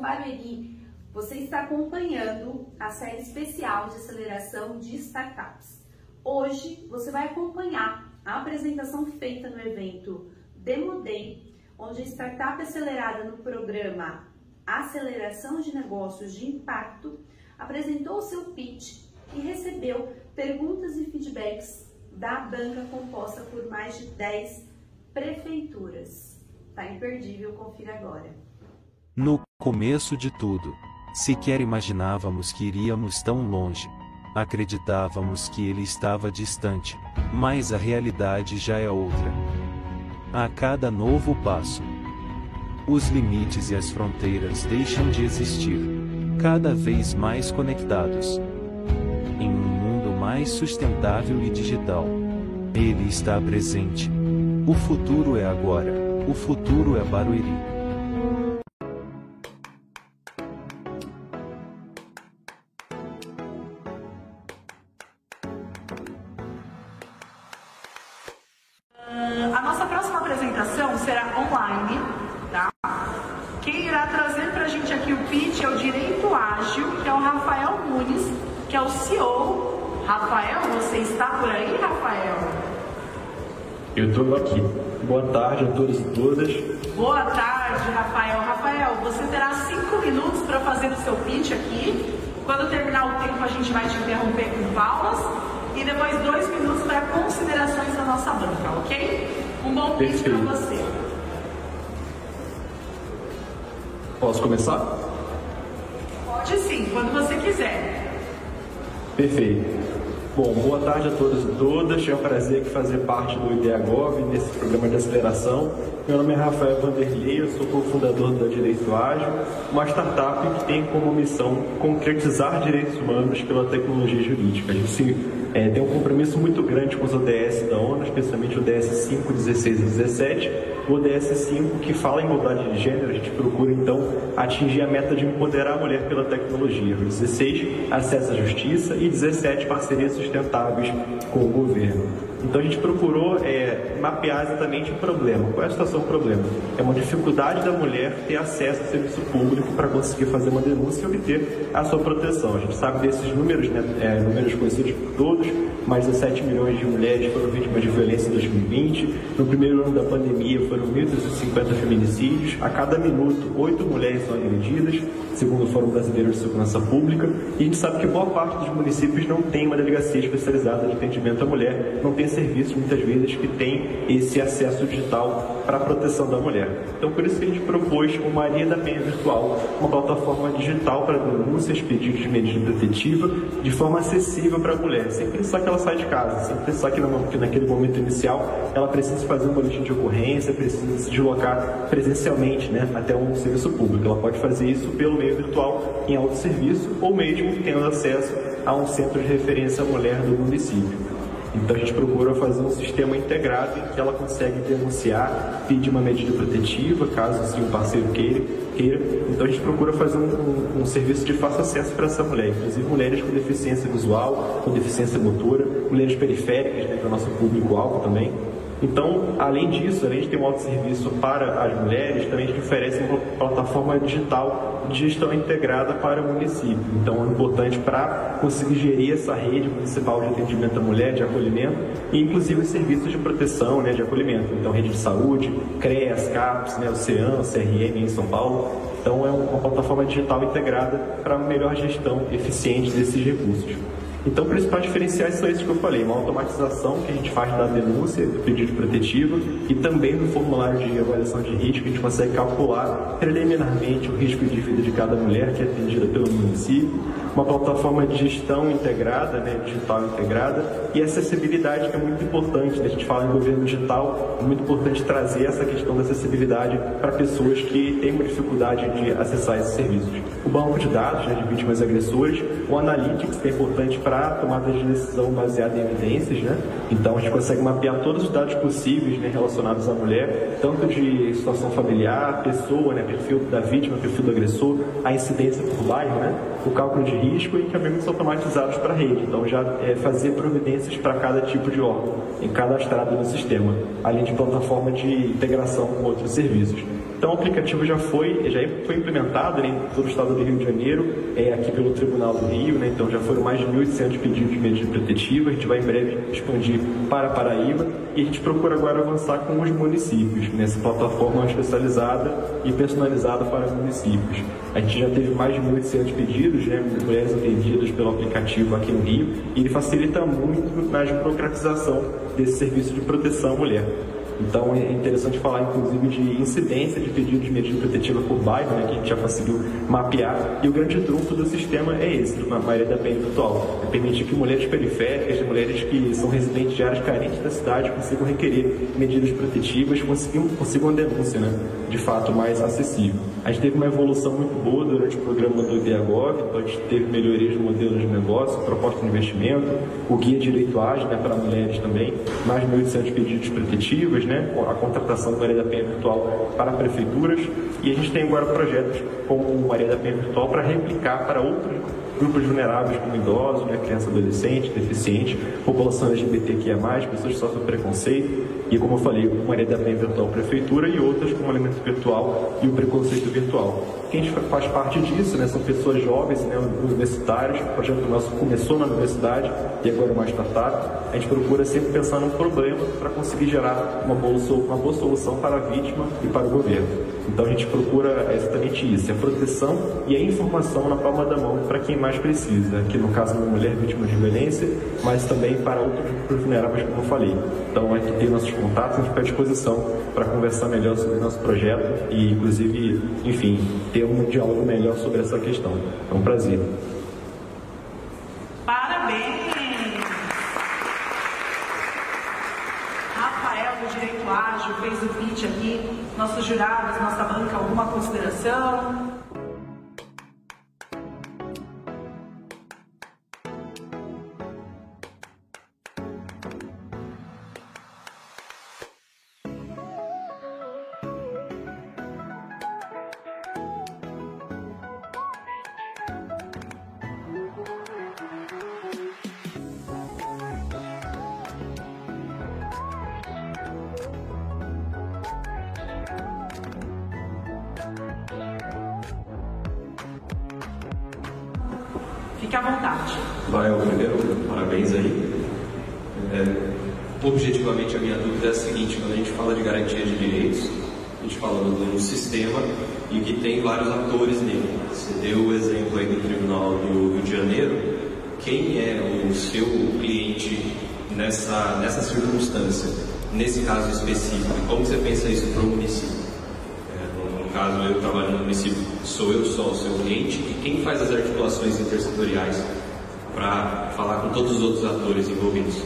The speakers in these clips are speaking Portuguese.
Barueri. Você está acompanhando a série especial de aceleração de startups. Hoje você vai acompanhar a apresentação feita no evento Demo Day, onde a startup acelerada no programa Aceleração de Negócios de Impacto apresentou o seu pitch e recebeu perguntas e feedbacks da banca composta por mais de 10 prefeituras. Tá imperdível, confira agora. No começo de tudo, sequer imaginávamos que iríamos tão longe. Acreditávamos que ele estava distante, mas a realidade já é outra. A cada novo passo, os limites e as fronteiras deixam de existir, cada vez mais conectados. Em um mundo mais sustentável e digital, ele está presente. O futuro é agora, o futuro é Barueri. A nossa próxima apresentação será online, tá? Quem irá trazer para a gente aqui o pitch é o Direito Ágil, que é o Rafael Nunes, que é o CEO. Rafael, você está por aí, Rafael? Eu estou aqui. Boa tarde a todos e todas. Boa tarde, Rafael. Rafael, você terá cinco minutos para fazer o seu pitch aqui. Quando terminar o tempo, a gente vai te interromper com palmas. E depois dois minutos para considerações da nossa banca, ok? Um bom pitch para você. Posso começar? Pode sim, quando você quiser. Perfeito. Bom, boa tarde a todos e todas. É um prazer aqui fazer parte do IDEAGOV, nesse programa de aceleração. Meu nome é Rafael Vanderlei, eu sou cofundador da Direito Ágil, uma startup que tem como missão concretizar direitos humanos pela tecnologia jurídica. A gente se é, tem um compromisso muito grande com os ODS da ONU, especialmente o ODS 5, 16 e 17. O ODS 5, que fala em igualdade de gênero, a gente procura então atingir a meta de empoderar a mulher pela tecnologia. O 16, acesso à justiça e 17, parcerias sustentáveis com o governo. Então a gente procurou é, mapear exatamente o problema. Qual é a situação do problema? É uma dificuldade da mulher ter acesso ao serviço público para conseguir fazer uma denúncia e obter a sua proteção. A gente sabe desses números, né, é, números conhecidos por todos, mais de 7 milhões de mulheres foram vítimas de violência em 2020. No primeiro ano da pandemia foram 1.350 feminicídios. A cada minuto, 8 mulheres são agredidas, segundo o Fórum Brasileiro de Segurança Pública. E a gente sabe que boa parte dos municípios não tem uma delegacia especializada de atendimento à mulher, não tem serviços muitas vezes que tem esse acesso digital para a proteção da mulher. Então, por isso que a gente propôs o Maria da Penha Virtual, uma plataforma digital para denúncias, pedidos de medida protetiva, de forma acessível para a mulher, sem precisar que ela saia de casa, sem precisar que, que naquele momento inicial ela precise fazer um boletim de ocorrência, precise se deslocar presencialmente né, até um serviço público. Ela pode fazer isso pelo meio virtual em autosserviço ou mesmo tendo acesso a um centro de referência mulher do município. Então a gente procura fazer um sistema integrado em que ela consegue denunciar, pedir uma medida protetiva, caso assim, o parceiro queira, queira. Então a gente procura fazer um, um, um serviço de fácil acesso para essa mulher, inclusive mulheres com deficiência visual, com deficiência motora, mulheres periféricas, né, que é o nosso público-alvo também. Então, além disso, além de ter um autosserviço para as mulheres, também a gente oferece uma plataforma digital de gestão integrada para o município. Então, é importante para conseguir gerir essa rede municipal de atendimento à mulher, de acolhimento, e inclusive os serviços de proteção, né, de acolhimento. Então, rede de saúde, CREAS, CAPS, né, Ocean, CRM em São Paulo. Então, é uma plataforma digital integrada para melhor gestão eficiente desses recursos. Então, principais diferenciais são esses que eu falei: uma automatização que a gente faz da denúncia, do pedido protetivo e também no formulário de avaliação de risco, a gente consegue calcular preliminarmente o risco de vida de cada mulher que é atendida pelo município, uma plataforma de gestão integrada, né, digital integrada e acessibilidade que é muito importante. Né? A gente fala em governo digital, é muito importante trazer essa questão da acessibilidade para pessoas que têm uma dificuldade de acessar esses serviços. O banco de dados né, de vítimas e agressores, o Analytics, que é importante para tomada de decisão baseada em evidências, né? Então a gente consegue mapear todos os dados possíveis né, relacionados à mulher, tanto de situação familiar, pessoa, né, perfil da vítima, perfil do agressor, a incidência por bairro, né? O cálculo de risco e encaminhamentos automatizados para a rede. Então já é, fazer providências para cada tipo de órgão, em cadastrado no sistema, além de plataforma de integração com outros serviços. Então o aplicativo já foi, já foi implementado né, em todo o estado do Rio de Janeiro, é, aqui pelo Tribunal do Rio, né, então já foram mais de 1.800 pedidos de medida protetiva, a gente vai em breve expandir para Paraíba e a gente procura agora avançar com os municípios, nessa plataforma especializada e personalizada para municípios. A gente já teve mais de 1.800 pedidos, né, mulheres atendidas pelo aplicativo aqui no Rio, e ele facilita muito na burocratização desse serviço de proteção à mulher. Então é interessante falar, inclusive, de incidência de pedido de medida protetiva por bairro, né, que a gente já conseguiu mapear. E o grande trunfo do sistema é esse, na maioria da PN virtual. É permitir que mulheres periféricas, mulheres que são residentes de áreas carentes da cidade, consigam requerer medidas protetivas, consigam, consigam uma denúncia, né, de fato, mais acessível. A gente teve uma evolução muito boa durante o programa do IDEAGOV, então a gente teve melhorias no modelo de negócio, proposta de investimento, o guia direito ágil né, para mulheres também, mais de 1.800 pedidos protetivos, né, a contratação do Maria da Penha Virtual para prefeituras, e a gente tem agora projetos como o Maria da Penha Virtual para replicar para outros grupos vulneráveis como idosos, né, criança adolescente, deficiente, população LGBTQIA+, pessoas que sofrem preconceito, e como eu falei, Maria da Penha Virtual Prefeitura e outras como o Alimento Virtual e o Preconceito Virtual. Quem faz parte disso, né, são pessoas jovens, né, universitários, o projeto nosso começou na universidade e agora é uma startup. A gente procura sempre pensar num problema para conseguir gerar uma boa, uma boa solução para a vítima e para o governo. Então a gente procura exatamente isso, a proteção e a informação na palma da mão para quem mais precisa, que no caso uma mulher vítima de violência, mas também para outros grupos vulneráveis, como eu falei. Então aqui tem nossos contatos, a gente fica à disposição para conversar melhor sobre o nosso projeto e inclusive, enfim, ter um diálogo melhor sobre essa questão. É um prazer. Parabéns! Rafael do Direito Ágil fez o pitch aqui. Nossos jurados, nossa banca, alguma consideração? Fique à vontade. Vai, primeiro, parabéns aí. É, objetivamente, a minha dúvida é a seguinte: quando a gente fala de garantia de direitos, a gente fala de um sistema e que tem vários atores nele. Você deu o exemplo aí do Tribunal do Rio de Janeiro. Quem é o seu cliente nessa, nessa circunstância, nesse caso específico? Como você pensa isso para o município? Caso eu trabalho no município, sou eu só o seu cliente, e quem faz as articulações intersetoriais para falar com todos os outros atores envolvidos?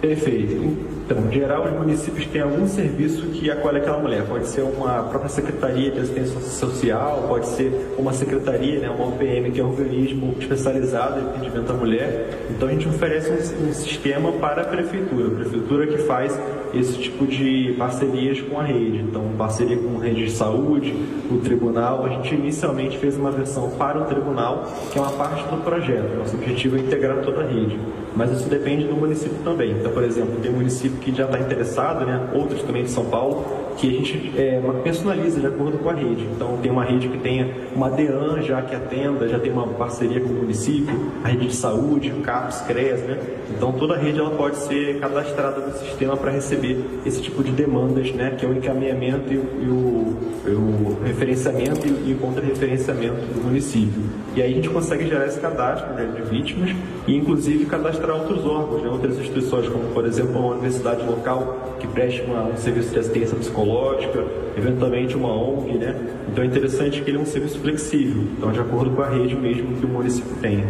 Perfeito. Então, em geral, os municípios têm algum serviço que acolhe aquela mulher. Pode ser uma própria Secretaria de Assistência Social, pode ser uma secretaria, né, uma OPM, que é um organismo especializado em atendimento à mulher. Então, a gente oferece um, um sistema para a prefeitura. A prefeitura que faz esse tipo de parcerias com a rede. Então, parceria com a rede de saúde, o tribunal. A gente inicialmente fez uma versão para o tribunal, que é uma parte do projeto. Nosso objetivo é integrar toda a rede. Mas isso depende do município também. Então, por exemplo, tem município que já está interessado, né? outros também de São Paulo, que a gente é, personaliza de acordo com a rede. Então, tem uma rede que tenha uma DEAN já que atenda, já tem uma parceria com o município, a rede de saúde, CAPS, CREAS, né? Então, toda a rede ela pode ser cadastrada no sistema para receber esse tipo de demandas, né? Que é o encaminhamento e o, e o, o referenciamento e, e o contra-referenciamento do município. E aí a gente consegue gerar esse cadastro né, de vítimas e, inclusive, cadastrar outros órgãos, né? outras instituições, como, por exemplo, uma universidade local que preste uma, um serviço de assistência psicológica psicológica, eventualmente uma ONG, né? Então é interessante que ele é um serviço flexível, então de acordo com a rede mesmo que o município tem.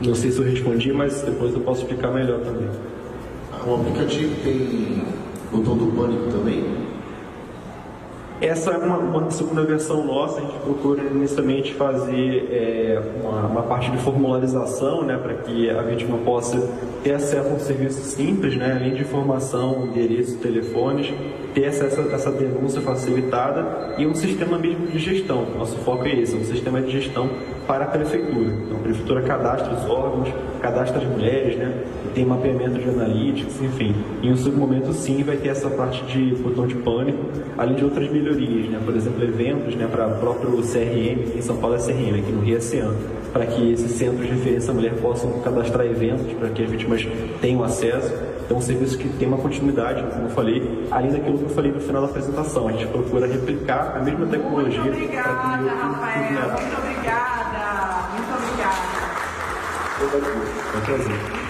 Não sei se eu respondi, mas depois eu posso explicar melhor também. O aplicativo tem botão do pânico também? Essa é uma, uma, segunda versão nossa, a gente procura inicialmente fazer é, uma, uma, parte de formularização, né, para que a vítima possa ter acesso a um serviço simples, né, além de informação, endereço, telefones, ter essa, essa, essa denúncia facilitada e um sistema mesmo de gestão. Nosso foco é esse, um sistema de gestão para a prefeitura. Então, a prefeitura cadastra os órgãos, cadastra as mulheres, né? tem mapeamento de analytics, enfim. Em um segundo momento, sim, vai ter essa parte de botão de pânico, além de outras melhorias, né? por exemplo, eventos né? para o próprio CRM, em São Paulo é CRM, aqui no Rio é CEAN, para que esses centros de referência à mulher possam cadastrar eventos, para que as vítimas tenham acesso. Então, um serviço que tem uma continuidade, como eu falei, além daquilo que eu falei no final da apresentação. A gente procura replicar a mesma tecnologia. Muito obrigada, Rafael. Muito obrigada. 不客气不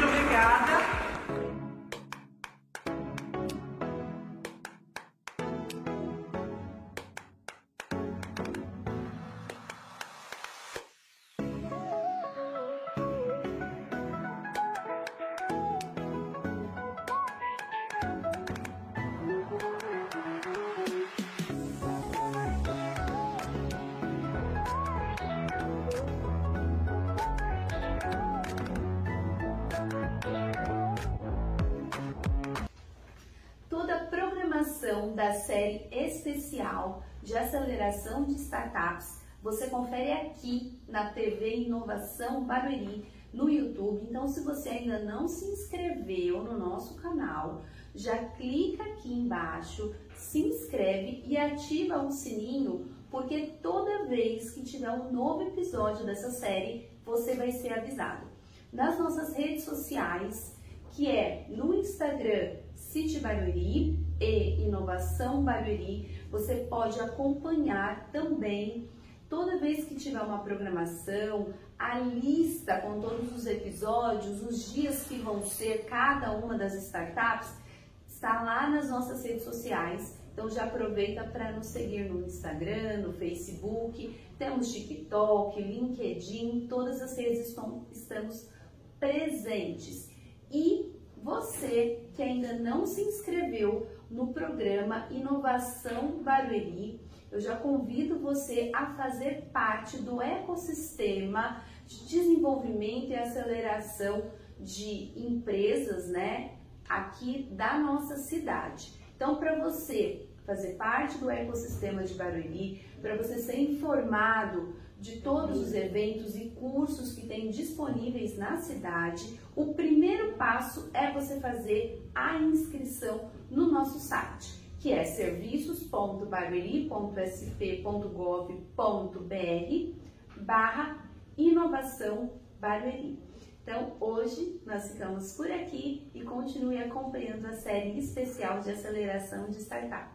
Então, da série especial de aceleração de startups. Você confere aqui na TV Inovação Barueri no YouTube. Então, se você ainda não se inscreveu no nosso canal, já clica aqui embaixo, se inscreve e ativa o sininho, porque toda vez que tiver um novo episódio dessa série, você vai ser avisado. Nas nossas redes sociais, que é no Instagram City Barueri e Inovação Barueri. Você pode acompanhar também toda vez que tiver uma programação, a lista com todos os episódios, os dias que vão ser cada uma das startups, está lá nas nossas redes sociais. Então já aproveita para nos seguir no Instagram, no Facebook, temos TikTok, LinkedIn, todas as redes estão, estamos presentes. E você que ainda não se inscreveu no programa Inovação Barueri, eu já convido você a fazer parte do ecossistema de desenvolvimento e aceleração de empresas, né, aqui da nossa cidade. Então, para você fazer parte do ecossistema de Barueri, para você ser informado de todos os eventos e cursos que tem disponíveis na cidade, o primeiro passo é você fazer a inscrição no nosso site, que é serviços.barueri.sp.gov.br barra inovação Barueri. Então, hoje nós ficamos por aqui e continue acompanhando a série especial de aceleração de startups.